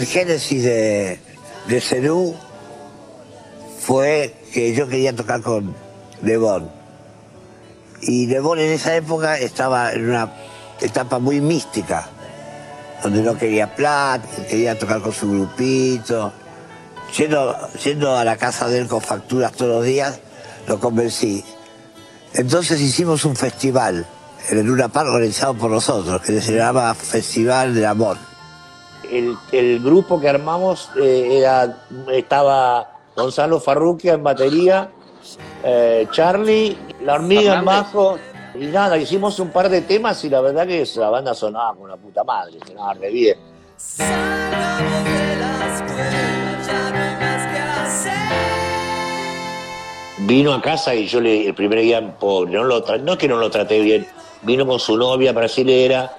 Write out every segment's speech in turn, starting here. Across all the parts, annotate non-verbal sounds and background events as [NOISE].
el génesis de, de Cerú fue que yo quería tocar con Lebón. Y Lebón en esa época estaba en una etapa muy mística, donde no quería plata, quería tocar con su grupito. Yendo, yendo a la casa de él con facturas todos los días, lo convencí. Entonces hicimos un festival en el Luna Park organizado por nosotros, que se llamaba Festival del Amor. El, el grupo que armamos eh, era, estaba Gonzalo Farruquia en batería, eh, Charlie, La Hormiga en bajo, y nada, hicimos un par de temas y la verdad que la banda sonaba con la puta madre, sonaba re bien. Vino a casa y yo le, el primer día, pobre, no, lo, no es que no lo traté bien, vino con su novia brasilera,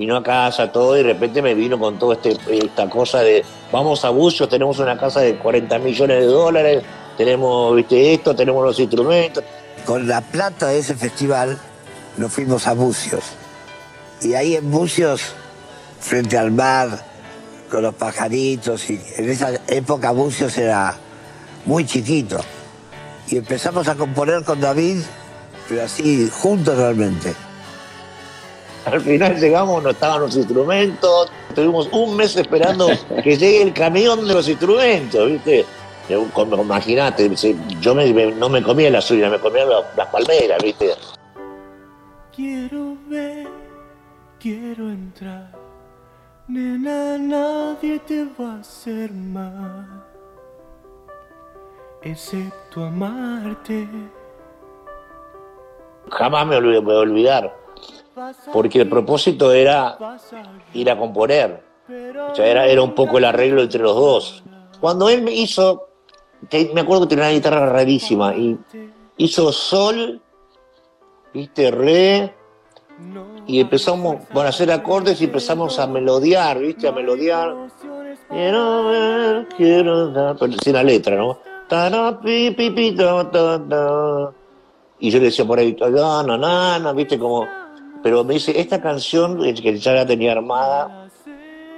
vino a casa, todo, y de repente me vino con toda este, esta cosa de, vamos a Bucios, tenemos una casa de 40 millones de dólares, tenemos, viste, esto, tenemos los instrumentos. Con la plata de ese festival nos fuimos a Bucios. Y ahí en Bucios, frente al mar, con los pajaritos, y en esa época Bucios era muy chiquito. Y empezamos a componer con David, pero así, juntos realmente. Al final llegamos, no estaban los instrumentos, tuvimos un mes esperando [LAUGHS] que llegue el camión de los instrumentos, ¿viste? Imagínate, yo me- me- no me comía la suya, me comía la- las palmeras, ¿viste? Quiero ver, quiero entrar. Nena, nadie te va a hacer mal. Excepto amarte. Jamás me voy a olvidar, porque el propósito era ir a componer. O sea, era, era un poco el arreglo entre los dos. Cuando él hizo, me acuerdo que tenía una guitarra rarísima, y hizo sol, viste, re, y empezamos bueno, a hacer acordes y empezamos a melodiar, viste, a melodiar. Pero sin la letra, ¿no? Y yo le decía por ahí, na, na, na, viste, como. Pero me dice, esta canción que ya la tenía armada,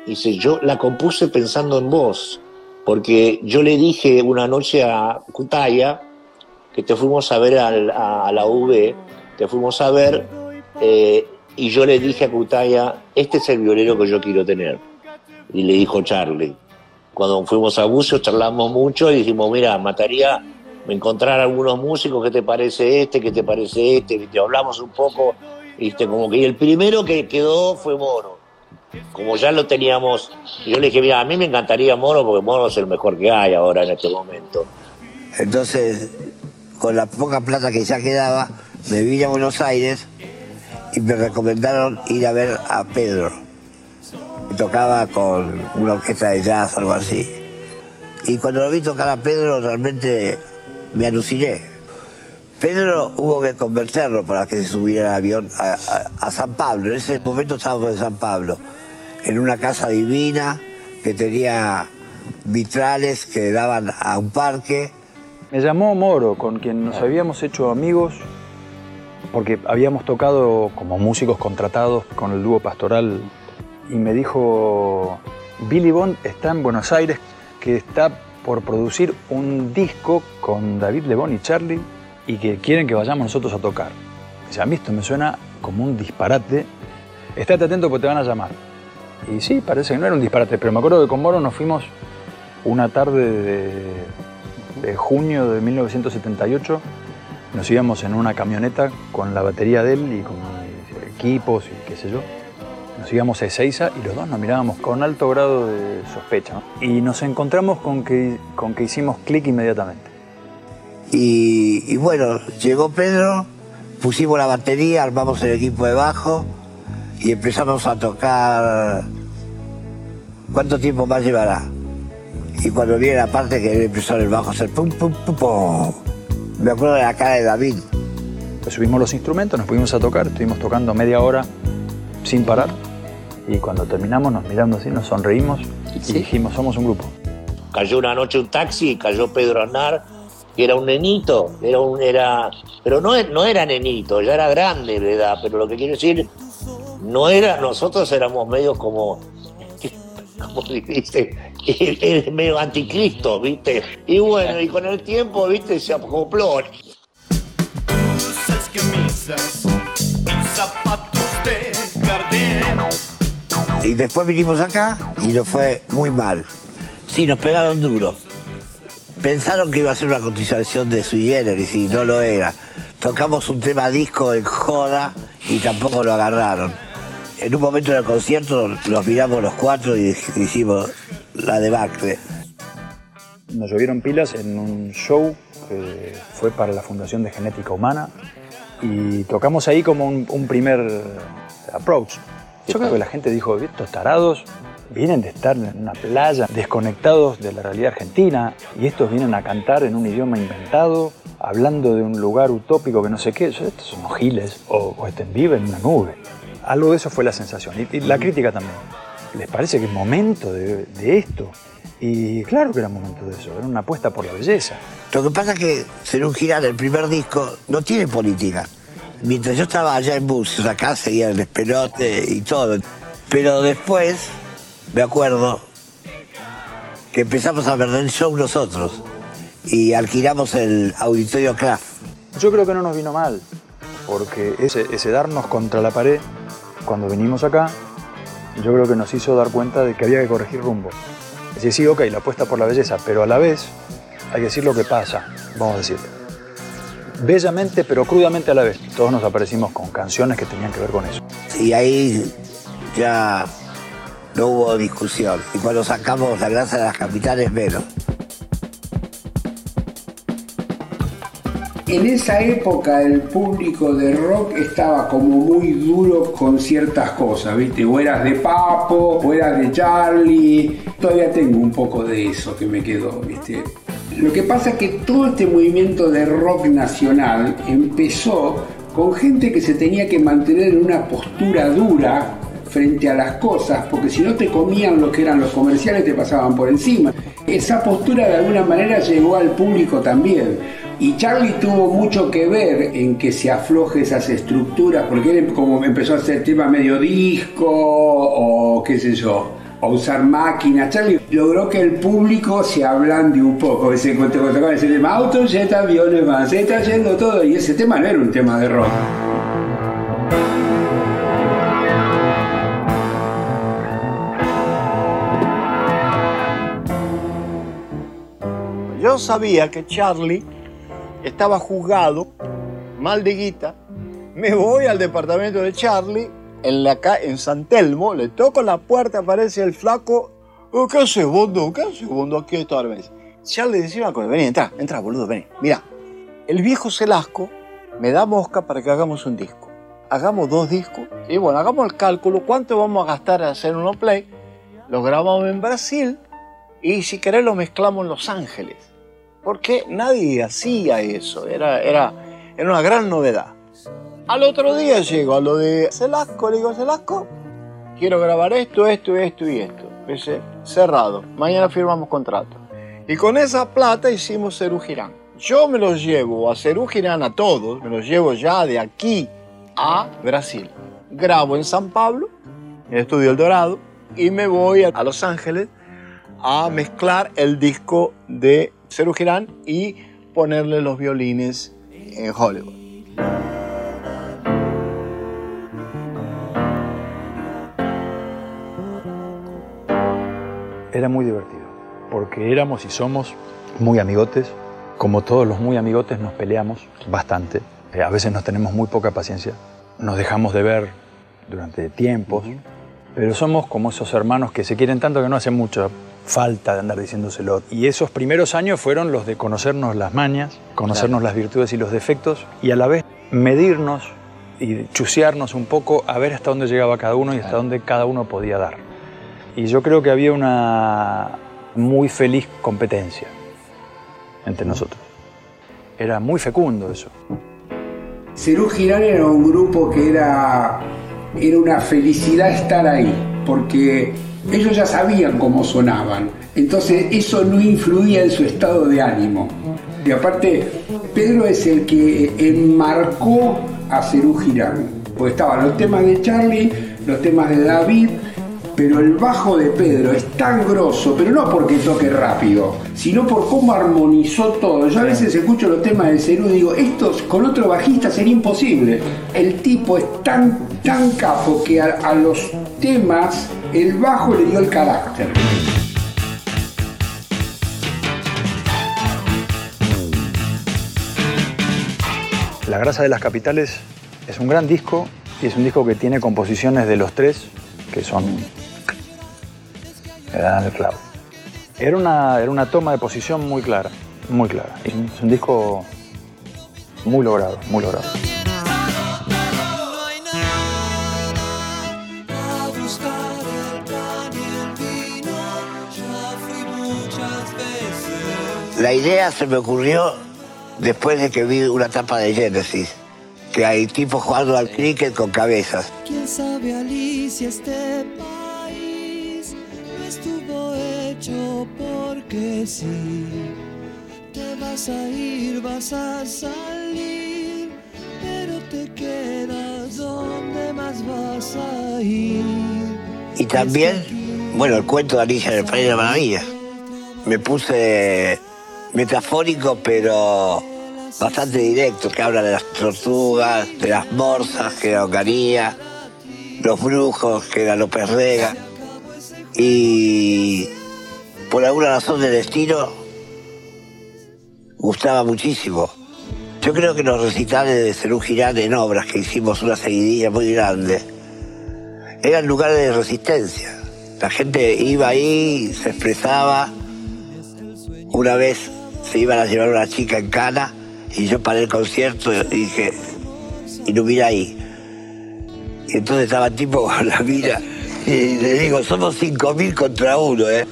dice, yo la compuse pensando en vos, porque yo le dije una noche a Cutaya que te fuimos a ver a, la UV, te fuimos a ver, eh, y yo le dije a Cutaya, este es el violero que yo quiero tener. Y le dijo Charlie. Cuando fuimos a Bucio charlamos mucho y dijimos, mira, mataría encontrar algunos músicos, ¿qué te parece este? ¿Qué te parece este? Y te hablamos un poco, viste, como que y el primero que quedó fue Moro. Como ya lo teníamos, yo le dije, mira, a mí me encantaría Moro porque Moro es el mejor que hay ahora en este momento. Entonces, con la poca plata que ya quedaba, me vine a Buenos Aires y me recomendaron ir a ver a Pedro. tocaba con una orquesta de jazz, algo así. Y cuando lo vi tocar a Pedro, realmente me aluciné. Pedro hubo que convencerlo para que se subiera al avión a, a- San Pablo. En ese momento estábamos en San Pablo, en una casa divina que tenía vitrales que daban a un parque. Me llamó Moro, con quien nos habíamos hecho amigos, porque habíamos tocado como músicos contratados con el dúo pastoral, y me dijo, Billy Bond está en Buenos Aires, que está por producir un disco con David Lebón y Charlie, y que quieren que vayamos nosotros a tocar. Dice, a mí esto me suena como un disparate, estate atento porque te van a llamar. Y sí, parece que no era un disparate, pero me acuerdo que con Moro nos fuimos una tarde de, de junio de 1978. Nos íbamos en una camioneta con la batería de él y con equipos y qué sé yo. Nos íbamos a Ezeiza y los dos nos mirábamos con alto grado de sospecha. ¿no? Y nos encontramos con que, con que hicimos clic inmediatamente. Y, y bueno, llegó Pedro, pusimos la batería, armamos el equipo de bajo y empezamos a tocar. ¿Cuánto tiempo más llevará? Y cuando viene la parte que él empezó el bajo a hacer pum, pum, pum, pum. Me acuerdo de la cara de David. Pues subimos los instrumentos, nos pusimos a tocar, estuvimos tocando media hora sin parar. Y cuando terminamos nos miramos así, nos sonreímos y dijimos, somos un grupo. Cayó una noche un taxi y cayó Pedro Aznar, que era un nenito, era un, era, pero no, no era nenito, ya era grande de edad, pero lo que quiero decir, no era, nosotros éramos medios como, [LAUGHS] como dice, es medio anticristo, ¿viste? Y bueno, y con el tiempo, ¿viste? Se acopló. Blusas, camisas, zapatos de Gardel. Y después vinimos acá y nos fue muy mal. Sí, nos pegaron duro. Pensaron que iba a ser una cotización de su generis y no lo era. Tocamos un tema disco en joda y tampoco lo agarraron. En un momento del concierto los miramos los cuatro y hicimos la debacle. Nos llovieron pilas en un show que fue para la Fundación de Genética Humana y tocamos ahí como un, un primer approach. Yo creo que la gente dijo, estos tarados vienen de estar en una playa desconectados de la realidad argentina y estos vienen a cantar en un idioma inventado, hablando de un lugar utópico que no sé qué, estos son giles o, estén viven en una nube. Algo de eso fue la sensación y, la crítica también. ¿Les parece que es momento de, esto? Y claro que era momento de eso, era una apuesta por la belleza. Lo que pasa es que Serún Girán, el primer disco, no tiene política. Mientras yo estaba allá en Bus, acá seguía el despelote y todo. Pero después, me acuerdo, que empezamos a perder el show nosotros. Y alquilamos el auditorio Kraft. Yo creo que no nos vino mal, porque ese, ese darnos contra la pared cuando vinimos acá, yo creo que nos hizo dar cuenta de que había que corregir rumbo. Es decir, sí, ok, la apuesta por la belleza, pero a la vez hay que decir lo que pasa, vamos a decir. Bellamente, pero crudamente a la vez. Todos nos aparecimos con canciones que tenían que ver con eso. Y ahí ya no hubo discusión. Y cuando sacamos la grasa de las capitales, menos. En esa época el público de rock estaba como muy duro con ciertas cosas, ¿viste? O de Papo, o de Charlie. Todavía tengo un poco de eso que me quedó, ¿viste? Lo que pasa es que todo este movimiento de rock nacional empezó con gente que se tenía que mantener en una postura dura frente a las cosas, porque si no te comían lo que eran los comerciales, te pasaban por encima. Esa postura de alguna manera llegó al público también. Y Charlie tuvo mucho que ver en que se afloje esas estructuras, porque él como empezó a hacer tema medio disco o qué sé yo, o usar máquinas. Charlie logró que el público se ablande un poco. Ese tema, autos, jet, aviones, van, se está yendo todo. Y ese tema no era un tema de rock. Yo sabía que Charlie estaba juzgado, mal de guita. Me voy al departamento de Charlie, en, la en San Telmo, le toco la puerta, aparece el flaco. "Oh, ¿Qué haces, bondo? ¿Qué haces, bondo? Aquí está. Charlie decía una cosa, vení, entra, entra, boludo, vení. Mira, el viejo Celasco me da mosca para que hagamos un disco. Hagamos dos discos y bueno, hagamos el cálculo, ¿cuánto vamos a gastar en hacer uno play? Lo grabamos en Brasil y si querés lo mezclamos en Los Ángeles. Porque nadie hacía eso, era, era, era una gran novedad. Al otro día llego a lo de Celasco, le digo, Celasco, quiero grabar esto, esto, esto y esto. Dice, cerrado, mañana firmamos contrato. Y con esa plata hicimos Cerú Girán. Yo me los llevo a Cerú Girán a todos, me los llevo ya de aquí a Brasil. Grabo en San Pablo, en el Estudio El Dorado, y me voy a Los Ángeles a mezclar el disco de Girán y ponerle los violines en Hollywood. Era muy divertido, porque éramos y somos muy amigotes. Como todos los muy amigotes nos peleamos bastante. Eh, a veces nos tenemos muy poca paciencia. Nos dejamos de ver durante tiempos. Pero somos como esos hermanos que se quieren tanto que no hace mucha falta de andar diciéndoselo. Y esos primeros años fueron los de conocernos las mañas, conocernos las virtudes y los defectos y a la vez medirnos y chusearnos un poco a ver hasta dónde llegaba cada uno y hasta dónde cada uno podía dar. Y yo creo que había una muy feliz competencia entre nosotros. Era muy fecundo eso. Cerú Girán era un grupo que era, era una felicidad estar ahí, porque ellos ya sabían cómo sonaban, entonces eso no influía en su estado de ánimo. Y aparte, Pedro es el que enmarcó a Cerú Girán, porque estaban los temas de Charlie, los temas de David, pero el bajo de Pedro es tan grosso, pero no porque toque rápido, sino por cómo armonizó todo. Yo a veces escucho los temas del Cerú y digo, esto con otro bajista sería imposible. El tipo es tan, tan capo que a, a los temas el bajo le dio el carácter. La grasa de las capitales es un gran disco y es un disco que tiene composiciones de los tres que son. Dan el clavo. Era una, era una toma de posición muy clara, muy clara. Es un, es un disco muy logrado, muy logrado. La idea se me ocurrió después de que vi una tapa de Genesis, que hay tipos jugando al cricket con cabezas. ¿Quién sabe, Alicia, este hecho porque sí? Te vas a ir, vas a salir, pero te quedas donde más vas a ir. Y también, bueno, el cuento de Alicia en el País de las Maravillas. Me puse metafórico, pero bastante directo, que habla de las tortugas, de las morsas, que era Ocaría, los brujos, que era López Rega. Y por alguna razón del destino, gustaba muchísimo. Yo creo que los recitales de Cerú Girán en obras, que hicimos una seguidilla muy grande, eran lugares de resistencia. La gente iba ahí, se expresaba. Una vez se iban a llevar una chica en cana y yo paré el concierto y dije, ilumina ahí. Y entonces estaba tipo con la mira y le digo, somos 5.000 contra uno, ¿eh?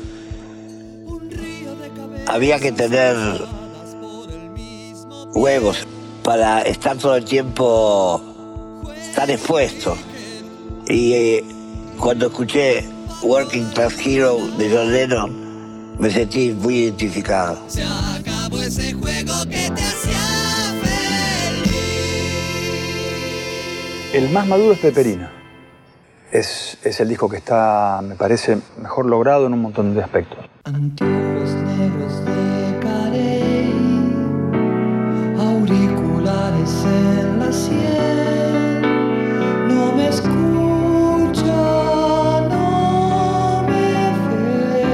Había que tener huevos para estar todo el tiempo tan expuesto. Y eh, cuando escuché Working Class Hero de John Lennon, me sentí muy identificado. Se acabó ese juego que te hacía feliz. El más maduro es Peperina. Es, es el disco que está, me parece, mejor logrado en un montón de aspectos. Anteojos negros de carey, auriculares en la sien, no me escucha, no me ve,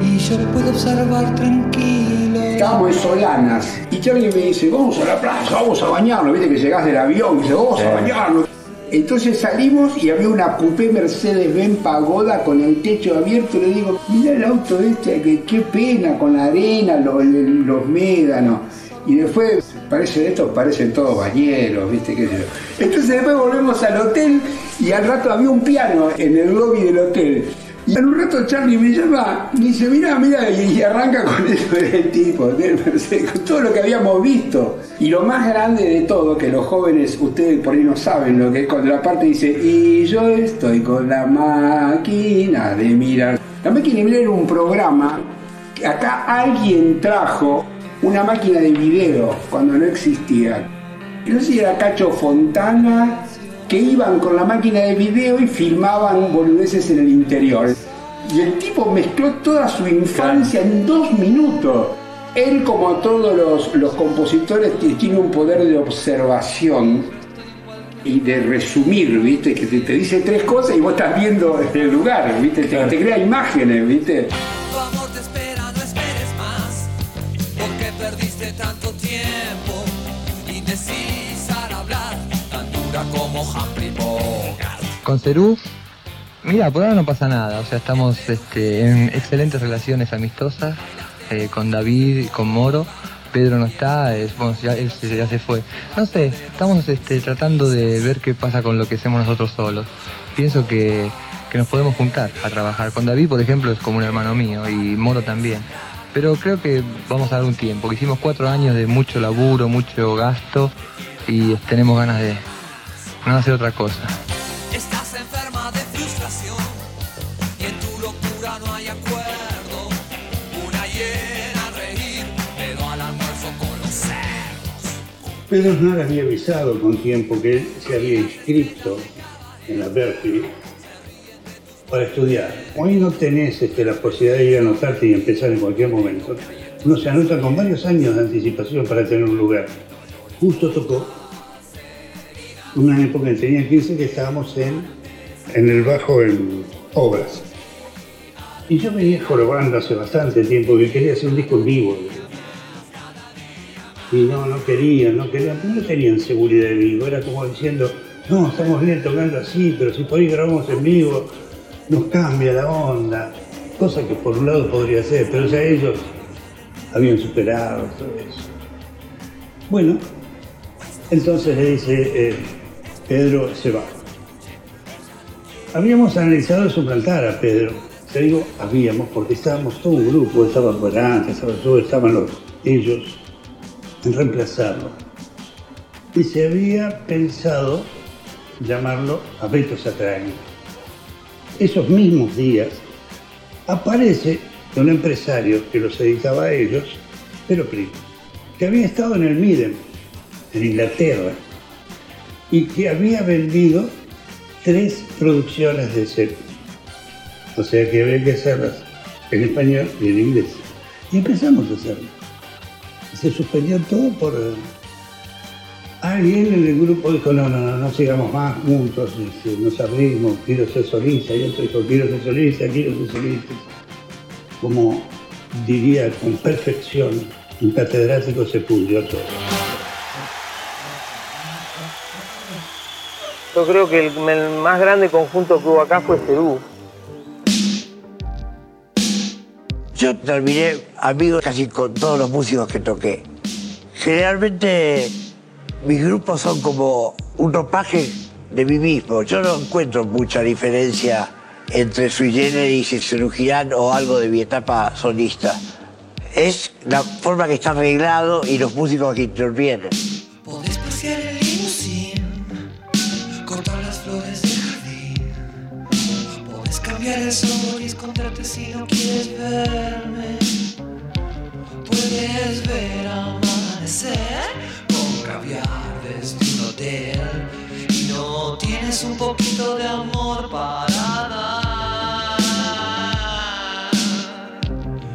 y yo puedo observar tranquilo. Estábamos en Solanas. Y Charlie me dice, vamos a la playa, vamos a bañarnos, viste que llegás del avión, y dice, vamos a bañarnos. Entonces salimos y había una coupé Mercedes-Benz Pagoda con el techo abierto. Le digo, mira el auto este, qué pena, con la arena, los, médanos. Y después, parecen estos, parecen todos bañeros, ¿viste? ¿Qué sé yo? Entonces después volvemos al hotel y al rato había un piano en el lobby del hotel. Y en un rato Charlie me llama, me dice, mira, mira, y, y arranca con eso del tipo, con [LAUGHS] todo lo que habíamos visto. Y lo más grande de todo, que los jóvenes, ustedes por ahí no saben lo que es cuando la parte dice, y yo estoy con la máquina de mirar. La máquina de mirar era un programa que acá alguien trajo una máquina de video cuando no existía. No sé si era Cacho Fontana, que iban con la máquina de video y filmaban boludeces en el interior. Y el tipo mezcló toda su infancia en dos minutos. Él, como todos los, los compositores, tiene un poder de observación y de resumir, ¿viste? Que te, te dice tres cosas y vos estás viendo el lugar, ¿viste? Te, te crea imágenes, ¿viste? Tu amor te espera, no esperes más, porque perdiste tanto tiempo, indecisa al hablar, como. Con Cerú, mira, por ahora no pasa nada. O sea, estamos este, en excelentes relaciones amistosas eh, con David, con Moro. Pedro no está, es- ya, ya se fue. No sé, estamos este, tratando de ver qué pasa con lo que hacemos nosotros solos. Pienso que, que nos podemos juntar a trabajar. Con David, por ejemplo, es como un hermano mío y Moro también. Pero creo que vamos a dar un tiempo. Hicimos cuatro años de mucho laburo, mucho gasto y tenemos ganas de, no hacer otra cosa. Estás enferma de frustración y en tu locura no hay acuerdo. Una hiena a reír, pero al almuerzo con los cerdos. Pedro Aznar había avisado con tiempo que él se había inscrito en la Berkeley para estudiar. Hoy no tenés este, la posibilidad de ir a anotarte y empezar en cualquier momento. Uno se anota con varios años de anticipación para tener un lugar. Justo tocó una época en tenía 15 que estábamos en, en el bajo en obras. Y yo venía jorobando hace bastante tiempo que quería hacer un disco en vivo. Y no, no querían, no querían, no tenían seguridad de vivo. Era como diciendo, no, estamos bien tocando así, pero si por ahí grabamos en vivo, nos cambia la onda. Cosa que por un lado podría ser, pero ya ellos habían superado todo eso. Bueno, entonces le dice, eh, Pedro se va. Habíamos analizado suplantar a Pedro. Te digo, habíamos, porque estábamos todo un grupo, estaba Morán, estaba yo, estaban los, ellos, en reemplazarlo. Y se había pensado llamarlo a Beto. Esos mismos días aparece un empresario que los editaba a ellos, pero primo, que había estado en el Midem, en Inglaterra, y que había vendido tres producciones de ese. O sea que había que hacerlas en español y en inglés. Y empezamos a hacerlo. Se suspendió todo por... Alguien en el grupo dijo, no, no, no, no sigamos más juntos, nos abrimos, quiero ser solista. Y otro dijo, quiero ser solista, quiero ser solista. Como diría con perfección, un catedrático se pudrió todo. Yo creo que el, más grande conjunto que hubo acá fue Cerú. Yo terminé amigos casi con todos los músicos que toqué. Generalmente mis grupos son como un ropaje de mí mismo. Yo no encuentro mucha diferencia entre Sui Generis y Cerú Girán o algo de mi etapa solista. Es la forma que está arreglado y los músicos que intervienen. Podés cambiar el sol y si no quieres verme. Puedes ver amanecer con caviar desde un hotel. Y no tienes un poquito de amor para dar.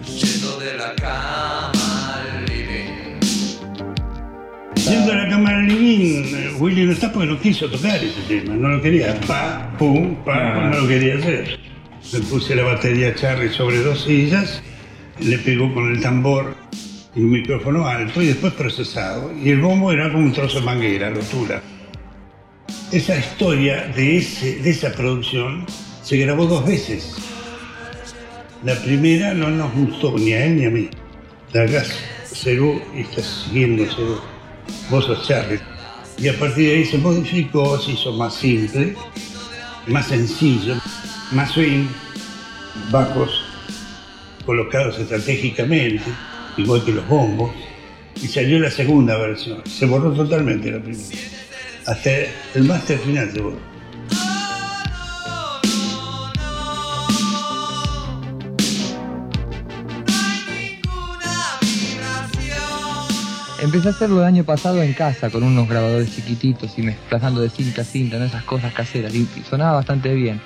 Yendo de la cama al living. Yendo a la cámara del living, Willy no está porque no quiso tocar ese tema, no lo quería. Pa, pum, pa, no lo quería hacer. Le puse la batería Charlie sobre dos sillas, le pegó con el tambor y un micrófono alto y después procesado. Y el bombo era como un trozo de manguera, rotura. Esa historia de, ese, de esa producción se grabó dos veces. La primera no nos gustó ni a él ni a mí. La hagas Cerú está siguiendo Cerú. Vos sos Charlie. Y a partir de ahí se modificó, se hizo más simple, más sencillo, más swing, bajos colocados estratégicamente, igual que los bombos. Y salió la segunda versión. Se borró totalmente la primera. Hasta el máster final se borró. Empecé a hacerlo el año pasado en casa con unos grabadores chiquititos y desplazando de cinta a cinta, esas cosas caseras. Y sonaba bastante bien.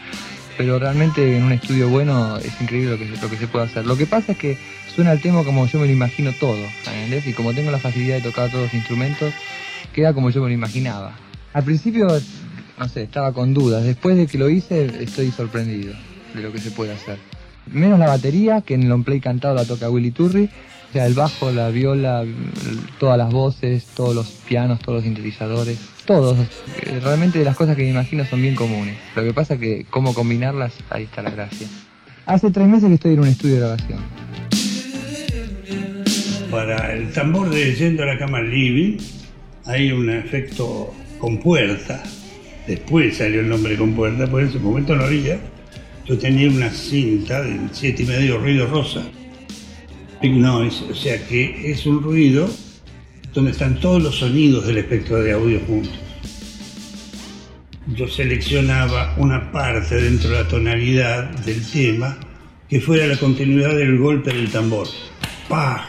Pero realmente en un estudio bueno es increíble lo que, se puede hacer. Lo que pasa es que suena el tema como yo me lo imagino todo, ¿entendés? Y como tengo la facilidad de tocar todos los instrumentos, queda como yo me lo imaginaba. Al principio, no sé, estaba con dudas. Después de que lo hice, estoy sorprendido de lo que se puede hacer. Menos la batería, que en el on play cantado la toca Willy Turri. O sea, el bajo, la viola, todas las voces, todos los pianos, todos los sintetizadores, todos. Eh, Realmente las cosas que me imagino son bien comunes. Lo que pasa es que cómo combinarlas, ahí está la gracia. Hace tres meses que estoy en un estudio de grabación. Para el tambor de Yendo a la cama living hay un efecto con puerta. Después salió el nombre con puerta, porque en ese momento no había. Yo tenía una cinta de siete y medio ruido rosa. Big noise, o sea que es un ruido donde están todos los sonidos del espectro de audio juntos. Yo seleccionaba una parte dentro de la tonalidad del tema que fuera la continuidad del golpe del tambor. ¡Pah!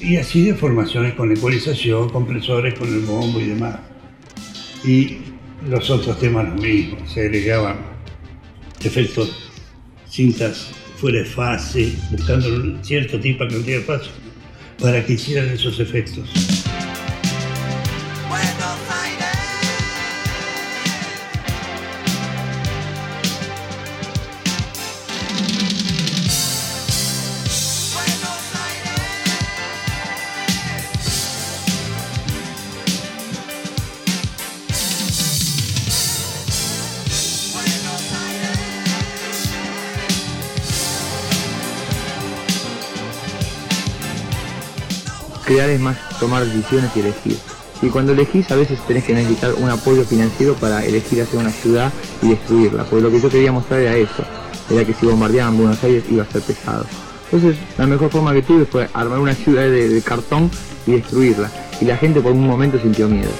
Y así de formaciones con ecualización, compresores con el bombo y demás. Y los otros temas lo mismo, se agregaban efectos, cintas fuera de fase, buscando cierto tipo de cantidad de pasos para que hicieran esos efectos. Crear es más tomar decisiones y elegir. Y cuando elegís a veces tenés que necesitar un apoyo financiero para elegir hacer una ciudad y destruirla. Porque lo que yo quería mostrar era eso, era que si bombardeaban Buenos Aires iba a ser pesado. Entonces la mejor forma que tuve fue armar una ciudad de, de cartón y destruirla. Y la gente por un momento sintió miedo.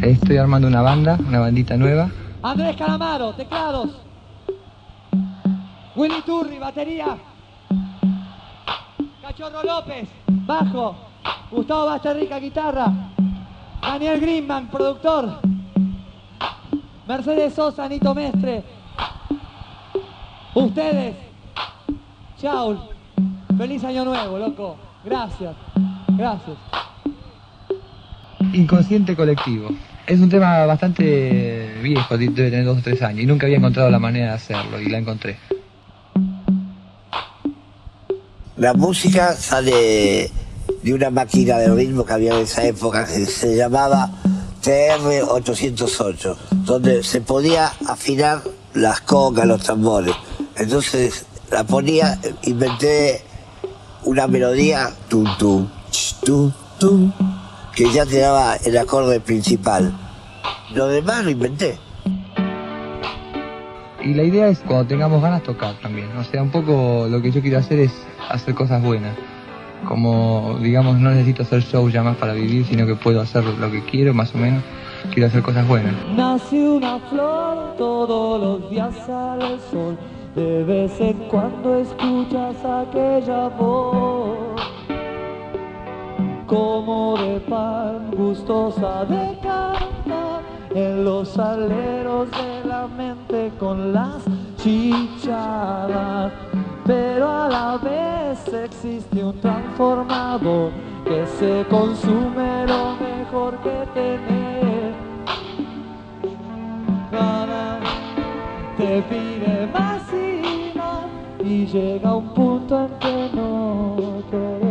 Estoy armando una banda, una bandita nueva. Andrés Calamaro, teclados. Willy Turri, batería. Cachorro López, bajo. Gustavo Basterrica, guitarra. Daniel Greenman, productor. Mercedes Sosa, Nito Mestre. Ustedes. Chau. Feliz año nuevo, loco. Gracias. Gracias. Inconsciente colectivo. Es un tema bastante viejo, debe tener dos o tres años, y nunca había encontrado la manera de hacerlo, y la encontré. La música sale de una máquina de ritmo que había en esa época que se llamaba TR-808, donde se podía afinar las congas, los tambores. Entonces la ponía, inventé una melodía, tum, tum, ch, tum, que ya te daba el acorde principal. Lo demás lo inventé. Y la idea es cuando tengamos ganas tocar también. O sea, un poco lo que yo quiero hacer es hacer cosas buenas. Como, digamos, no necesito hacer shows ya más para vivir, sino que puedo hacer lo que quiero, más o menos. Quiero hacer cosas buenas. Nace una flor, todos los días sale el sol. De vez en cuando escuchas aquella voz. Como de pan, gustosa de cantar. En los aleros de la mente con las chichadas. Pero a la vez existe un transformador que se consume lo mejor que tener. Gana, te pide más y más y llega un punto en que no querés.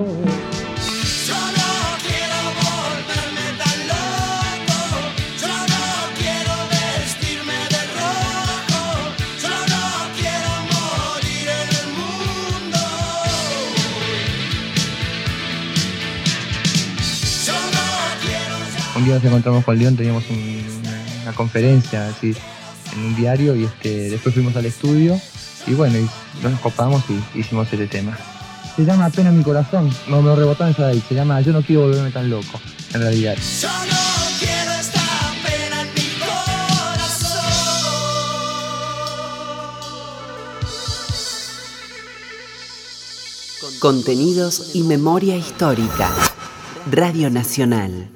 Día nos encontramos con León, teníamos un- una conferencia así en un diario y este, después fuimos al estudio y bueno, y nos copamos y hicimos este tema. Se llama Pena mi corazón, no me lo rebotaron ya de ahí, se llama Yo no quiero volverme tan loco, en realidad. Yo no quiero esta pena en mi corazón. Contenidos y memoria histórica. Radio Nacional.